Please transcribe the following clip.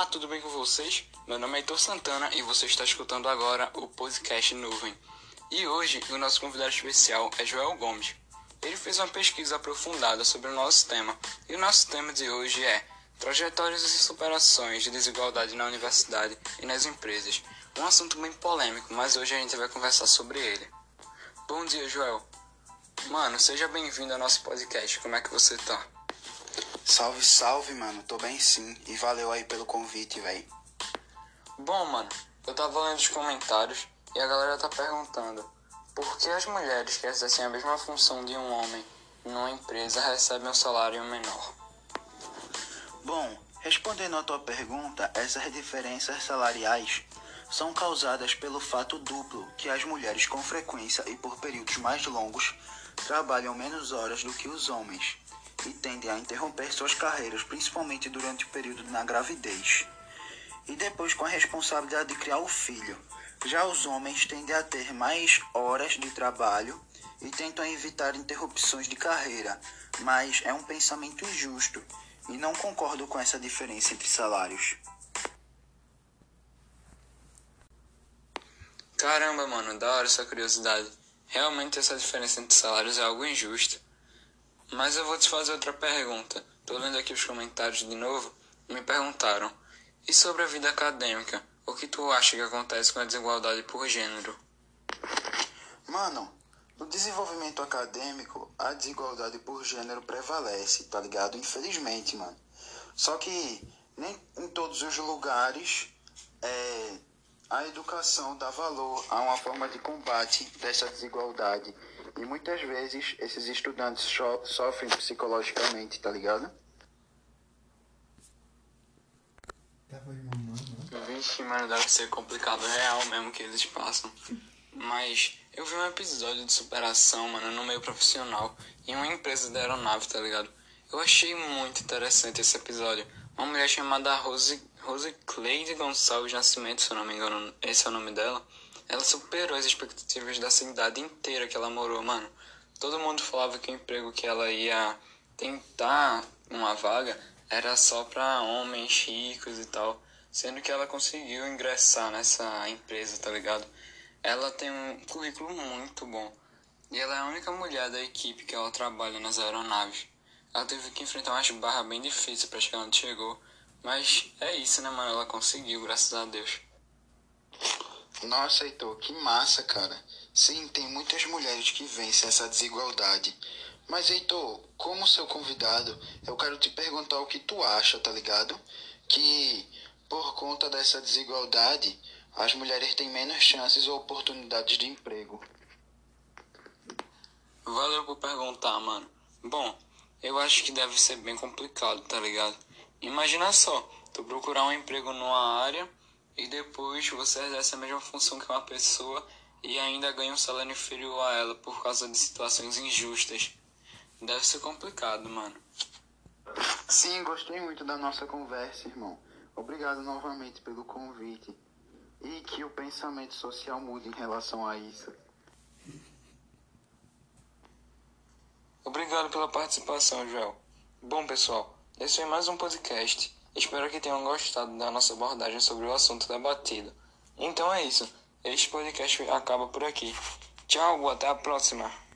Olá, tudo bem com vocês? Meu nome é Heitor Santana e você está escutando agora o podcast Nuvem. E hoje o nosso convidado especial é Joel Gomes. Ele fez uma pesquisa aprofundada sobre o nosso tema e o nosso tema de hoje é Trajetórias e superações de desigualdade na universidade e nas empresas. Um assunto bem polêmico, mas hoje a gente vai conversar sobre ele. Bom dia, Joel. Mano, seja bem-vindo ao nosso podcast. Como é que você tá? Salve, salve, mano. Tô bem sim. E valeu aí pelo convite, véi. Bom, mano, eu tava lendo os comentários e a galera tá perguntando por que as mulheres que exercem a mesma função de um homem numa empresa recebem um salário menor. Bom, respondendo à tua pergunta, essas diferenças salariais são causadas pelo fato duplo que as mulheres com frequência e por períodos mais longos trabalham menos horas do que os homens e tendem a interromper suas carreiras, principalmente durante o período na gravidez e depois com a responsabilidade de criar o filho. Já os homens tendem a ter mais horas de trabalho e tentam evitar interrupções de carreira, mas é um pensamento injusto e não concordo com essa diferença entre salários. Caramba, mano, da hora essa curiosidade. Realmente essa diferença entre salários é algo injusto. Mas eu vou te fazer outra pergunta. Tô lendo aqui os comentários de novo. Me perguntaram: e sobre a vida acadêmica? O que tu acha que acontece com a desigualdade por gênero? Mano, no desenvolvimento acadêmico, a desigualdade por gênero prevalece, tá ligado? Infelizmente, mano. Só que nem em todos os lugares é, a educação dá valor a uma forma de combate dessa desigualdade. E muitas vezes esses estudantes so sofrem psicologicamente, tá ligado? Vixe, mano, deve ser complicado real mesmo que eles passam. Mas eu vi um episódio de superação, mano, no meio profissional, em uma empresa da aeronave, tá ligado? Eu achei muito interessante esse episódio. Uma mulher chamada Rose, Rose Cleide Gonçalves Nascimento, se eu não me engano, esse é o nome dela. Ela superou as expectativas da cidade inteira que ela morou, mano. Todo mundo falava que o emprego que ela ia tentar uma vaga era só pra homens ricos e tal. Sendo que ela conseguiu ingressar nessa empresa, tá ligado? Ela tem um currículo muito bom. E ela é a única mulher da equipe que ela trabalha nas aeronaves. Ela teve que enfrentar umas barras bem difíceis pra chegar onde chegou. Mas é isso, né, mano? Ela conseguiu, graças a Deus. Nossa, Heitor, que massa, cara. Sim, tem muitas mulheres que vencem essa desigualdade. Mas, Heitor, como seu convidado, eu quero te perguntar o que tu acha, tá ligado? Que por conta dessa desigualdade, as mulheres têm menos chances ou oportunidades de emprego. Valeu por perguntar, mano. Bom, eu acho que deve ser bem complicado, tá ligado? Imagina só, tu procurar um emprego numa área e depois você exerce a mesma função que uma pessoa e ainda ganha um salário inferior a ela por causa de situações injustas. Deve ser complicado, mano. Sim, gostei muito da nossa conversa, irmão. Obrigado novamente pelo convite. E que o pensamento social mude em relação a isso. Obrigado pela participação, Joel. Bom, pessoal, esse foi mais um podcast. Espero que tenham gostado da nossa abordagem sobre o assunto debatido. Então é isso. Este podcast acaba por aqui. Tchau, até a próxima.